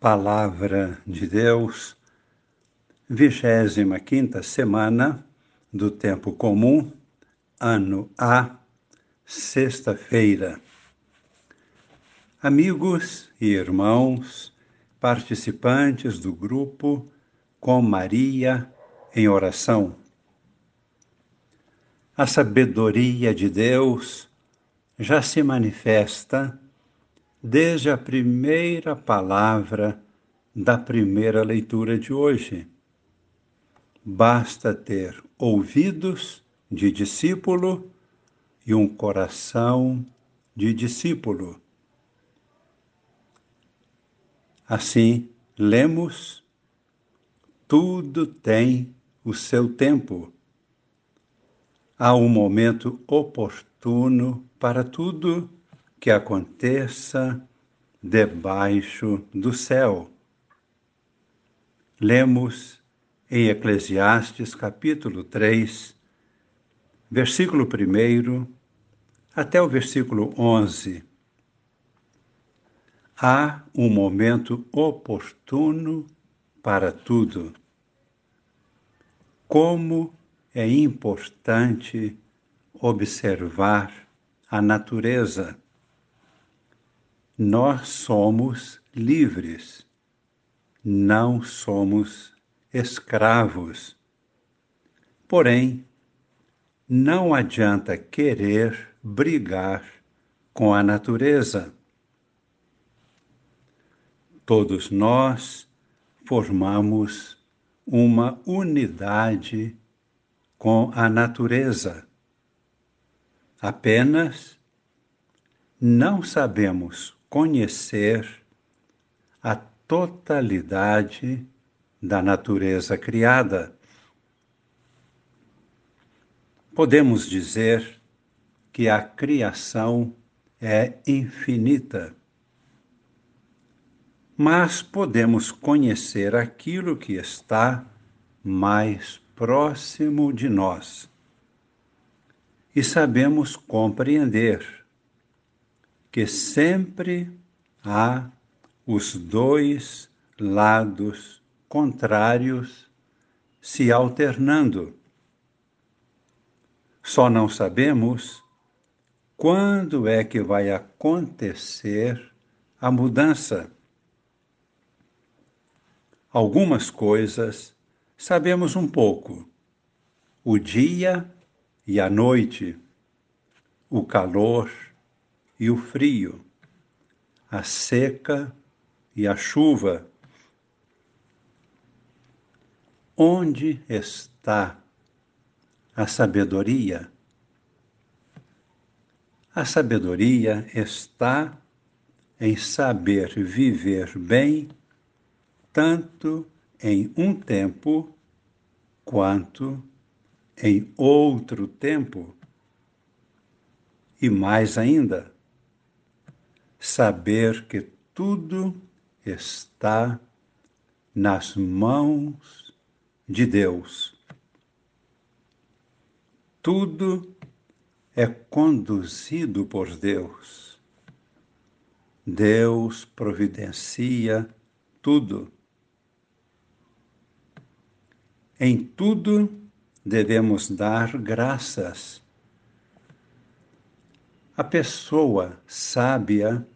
Palavra de Deus, vigésima quinta semana do Tempo Comum, ano A, sexta-feira. Amigos e irmãos, participantes do grupo Com Maria em Oração. A sabedoria de Deus já se manifesta desde a primeira palavra da primeira leitura de hoje. Basta ter ouvidos de discípulo e um coração de discípulo. Assim, lemos: tudo tem o seu tempo. Há um momento oportuno para tudo que aconteça debaixo do céu. Lemos em Eclesiastes capítulo 3, versículo 1 até o versículo 11. Há um momento oportuno para tudo. Como é importante observar a natureza nós somos livres, não somos escravos. Porém, não adianta querer brigar com a natureza. Todos nós formamos uma unidade com a natureza. Apenas não sabemos conhecer a totalidade da natureza criada. Podemos dizer que a criação é infinita. Mas podemos conhecer aquilo que está mais próximo de nós. E sabemos compreender que sempre há os dois lados contrários se alternando. Só não sabemos quando é que vai acontecer a mudança. Algumas coisas sabemos um pouco: o dia e a noite, o calor e o frio, a seca e a chuva. Onde está a sabedoria? A sabedoria está em saber viver bem, tanto em um tempo quanto em outro tempo. E mais ainda, saber que tudo está nas mãos de Deus. Tudo é conduzido por Deus. Deus providencia tudo. Em tudo devemos dar graças a pessoa sábia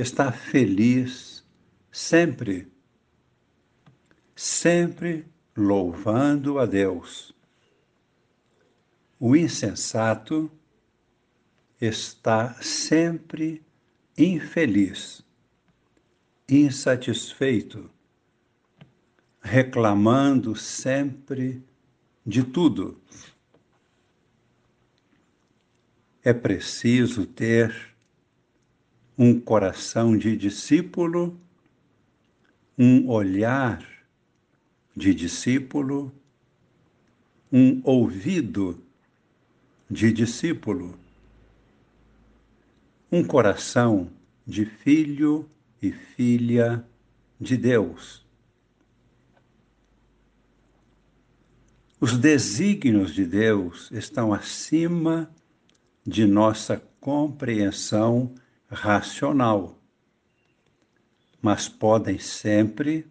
está feliz sempre, sempre louvando a Deus. O insensato está sempre infeliz, insatisfeito, reclamando sempre de tudo é preciso ter um coração de discípulo, um olhar de discípulo, um ouvido de discípulo, um coração de filho e filha de Deus. Os desígnios de Deus estão acima de nossa compreensão racional. mas podem sempre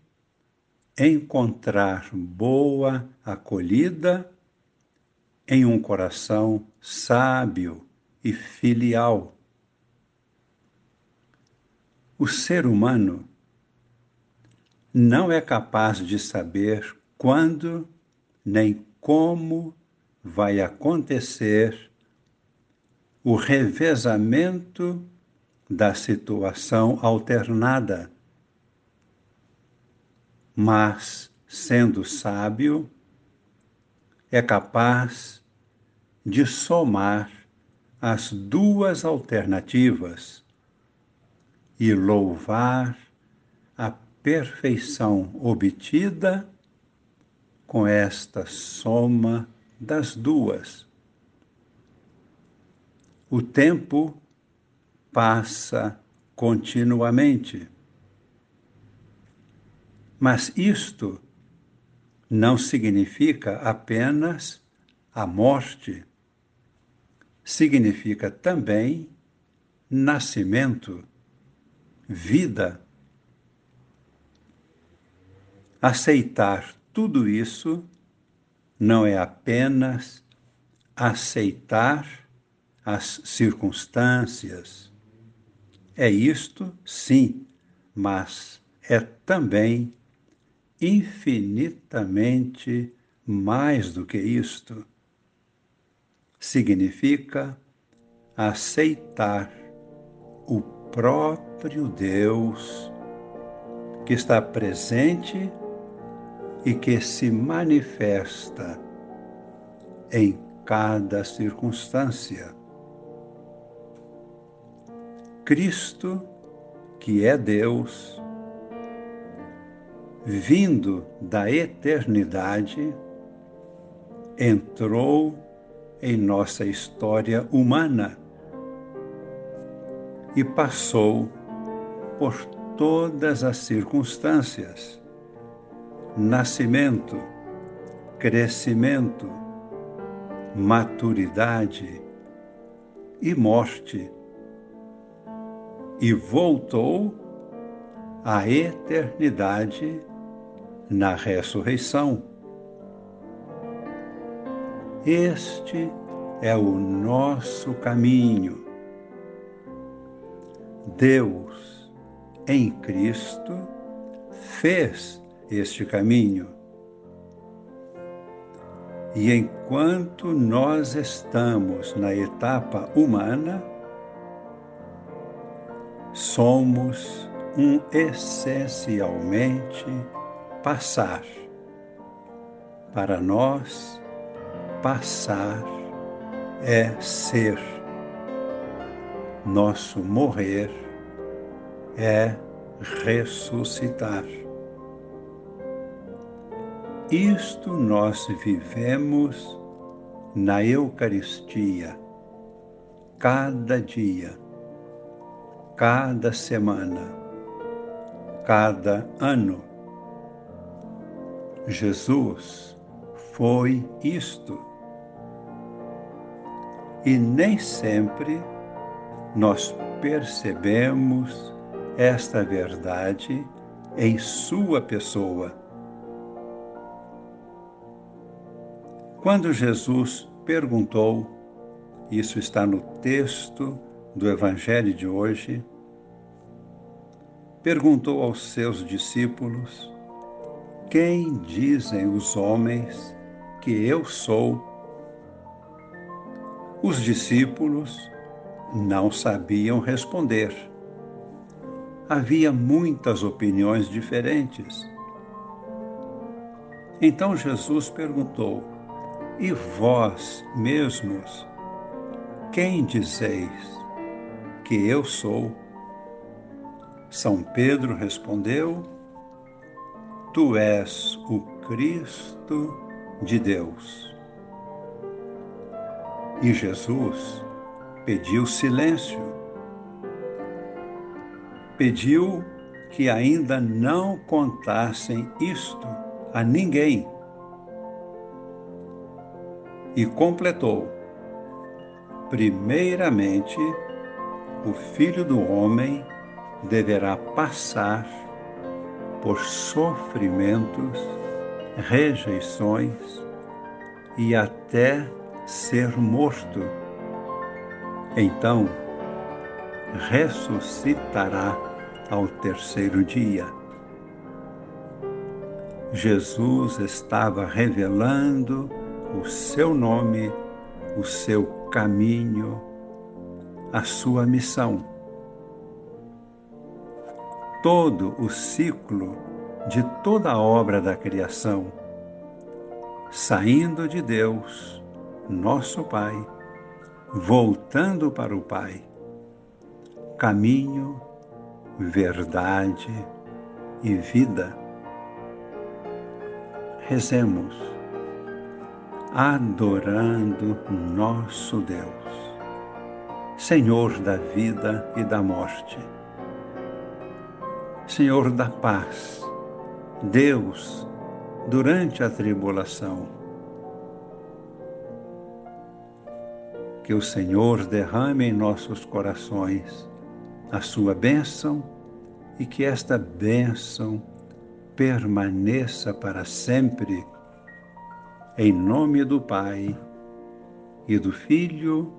encontrar boa acolhida em um coração sábio e filial. O ser humano não é capaz de saber quando nem como vai acontecer o revezamento da situação alternada. Mas, sendo sábio, é capaz de somar as duas alternativas e louvar a perfeição obtida com esta soma das duas. O tempo passa continuamente. Mas isto não significa apenas a morte, significa também nascimento, vida. Aceitar tudo isso não é apenas aceitar as circunstâncias. É isto, sim, mas é também infinitamente mais do que isto. Significa aceitar o próprio Deus que está presente e que se manifesta em cada circunstância. Cristo, que é Deus, vindo da eternidade, entrou em nossa história humana e passou por todas as circunstâncias. Nascimento, crescimento, maturidade e morte e voltou à eternidade na ressurreição. Este é o nosso caminho. Deus, em Cristo, fez este caminho. E enquanto nós estamos na etapa humana, somos um essencialmente passar. Para nós, passar é ser. Nosso morrer é ressuscitar. Isto nós vivemos na Eucaristia, cada dia cada semana, cada ano. Jesus foi isto. E nem sempre nós percebemos esta verdade em Sua pessoa. Quando Jesus perguntou, isso está no texto do Evangelho de hoje, perguntou aos seus discípulos: Quem dizem os homens que eu sou? Os discípulos não sabiam responder. Havia muitas opiniões diferentes. Então Jesus perguntou: E vós mesmos, quem dizeis que eu sou? São Pedro respondeu: Tu és o Cristo de Deus. E Jesus pediu silêncio. Pediu que ainda não contassem isto a ninguém. E completou: Primeiramente, o Filho do Homem deverá passar por sofrimentos, rejeições e até ser morto. Então, ressuscitará ao terceiro dia. Jesus estava revelando o seu nome, o seu caminho, a sua missão. Todo o ciclo de toda a obra da criação, saindo de Deus, nosso Pai, voltando para o Pai, caminho, verdade e vida. Rezemos, adorando nosso Deus, Senhor da vida e da morte, Senhor da paz, Deus durante a tribulação. Que o Senhor derrame em nossos corações a sua bênção e que esta bênção permaneça para sempre. Em nome do Pai e do Filho